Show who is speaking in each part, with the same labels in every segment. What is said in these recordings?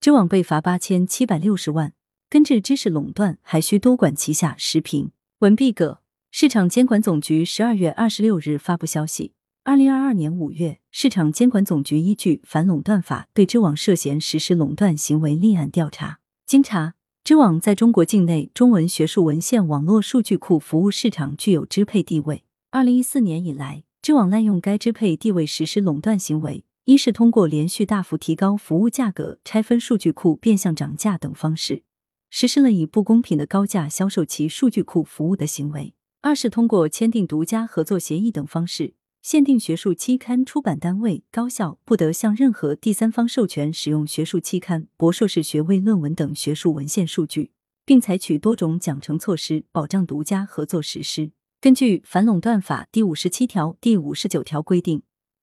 Speaker 1: 知网被罚八千七百六十万。根治知识垄断，还需多管齐下。时评文毕葛。市场监管总局十二月二十六日发布消息，二零二二年五月，市场监管总局依据《反垄断法》对知网涉嫌实施垄断行为立案调查。经查，知网在中国境内中文学术文献网络数据库服务市场具有支配地位。二零一四年以来，知网滥用该支配地位实施垄断行为，一是通过连续大幅提高服务价格、拆分数据库、变相涨价等方式。实施了以不公平的高价销售其数据库服务的行为；二是通过签订独家合作协议等方式，限定学术期刊出版单位、高校不得向任何第三方授权使用学术期刊、博硕士学位论文等学术文献数据，并采取多种奖惩措施保障独家合作实施。根据《反垄断法》第五十七条、第五十九条规定，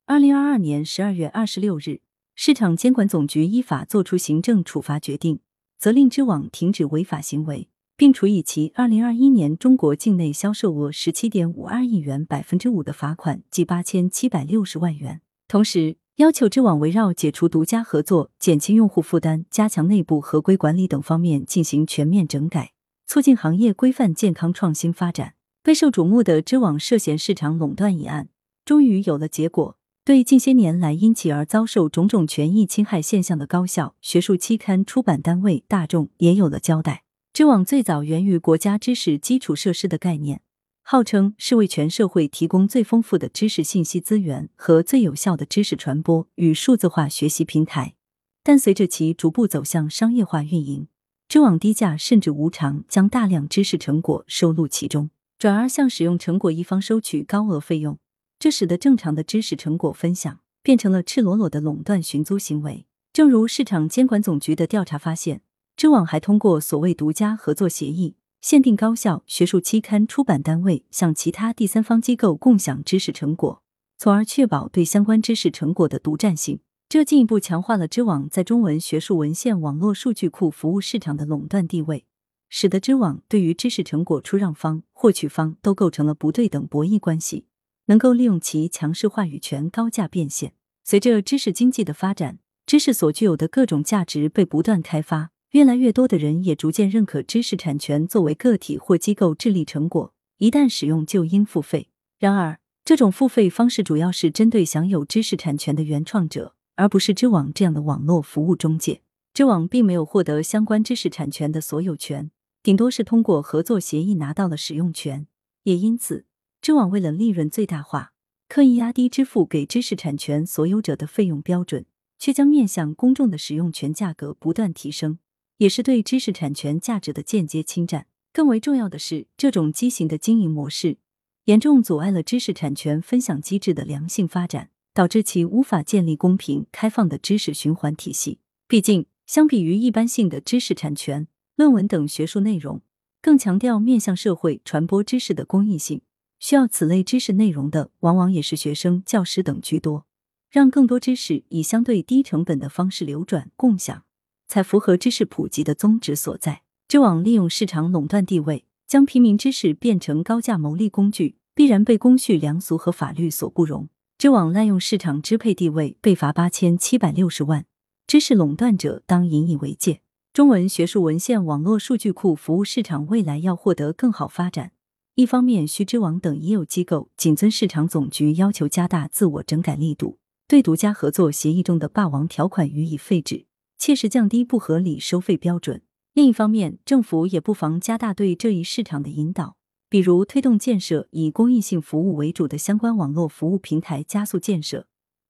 Speaker 1: 二零二二年十二月二十六日，市场监管总局依法作出行政处罚决定。责令知网停止违法行为，并处以其二零二一年中国境内销售额十七点五二亿元百分之五的罚款，即八千七百六十万元。同时，要求知网围绕解除独家合作、减轻用户负担、加强内部合规管理等方面进行全面整改，促进行业规范健康创新发展。备受瞩目的知网涉嫌市场垄断一案，终于有了结果。对近些年来因其而遭受种种权益侵害现象的高校、学术期刊出版单位、大众也有了交代。知网最早源于国家知识基础设施的概念，号称是为全社会提供最丰富的知识信息资源和最有效的知识传播与数字化学习平台。但随着其逐步走向商业化运营，知网低价甚至无偿将大量知识成果收录其中，转而向使用成果一方收取高额费用。这使得正常的知识成果分享变成了赤裸裸的垄断寻租行为。正如市场监管总局的调查发现，知网还通过所谓独家合作协议，限定高校、学术期刊出版单位向其他第三方机构共享知识成果，从而确保对相关知识成果的独占性。这进一步强化了知网在中文学术文献网络数据库服务市场的垄断地位，使得知网对于知识成果出让方、获取方都构成了不对等博弈关系。能够利用其强势话语权高价变现。随着知识经济的发展，知识所具有的各种价值被不断开发，越来越多的人也逐渐认可知识产权作为个体或机构智力成果，一旦使用就应付费。然而，这种付费方式主要是针对享有知识产权的原创者，而不是知网这样的网络服务中介。知网并没有获得相关知识产权的所有权，顶多是通过合作协议拿到了使用权，也因此。知网为了利润最大化，刻意压低支付给知识产权所有者的费用标准，却将面向公众的使用权价格不断提升，也是对知识产权价值的间接侵占。更为重要的是，这种畸形的经营模式严重阻碍了知识产权分享机制的良性发展，导致其无法建立公平开放的知识循环体系。毕竟，相比于一般性的知识产权、论文等学术内容，更强调面向社会传播知识的公益性。需要此类知识内容的，往往也是学生、教师等居多。让更多知识以相对低成本的方式流转共享，才符合知识普及的宗旨所在。知网利用市场垄断地位，将平民知识变成高价牟利工具，必然被公序良俗和法律所不容。知网滥用市场支配地位，被罚八千七百六十万，知识垄断者当引以为戒。中文学术文献网络数据库服务市场未来要获得更好发展。一方面，须知网等已有机构谨遵市场总局要求，加大自我整改力度，对独家合作协议中的霸王条款予以废止，切实降低不合理收费标准。另一方面，政府也不妨加大对这一市场的引导，比如推动建设以公益性服务为主的相关网络服务平台，加速建设，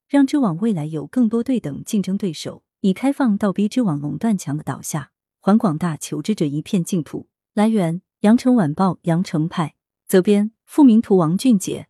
Speaker 1: 让知网未来有更多对等竞争对手，以开放倒逼知网垄断墙的倒下，还广大求知者一片净土。来源：羊城晚报羊城派。责编：付明图，王俊杰。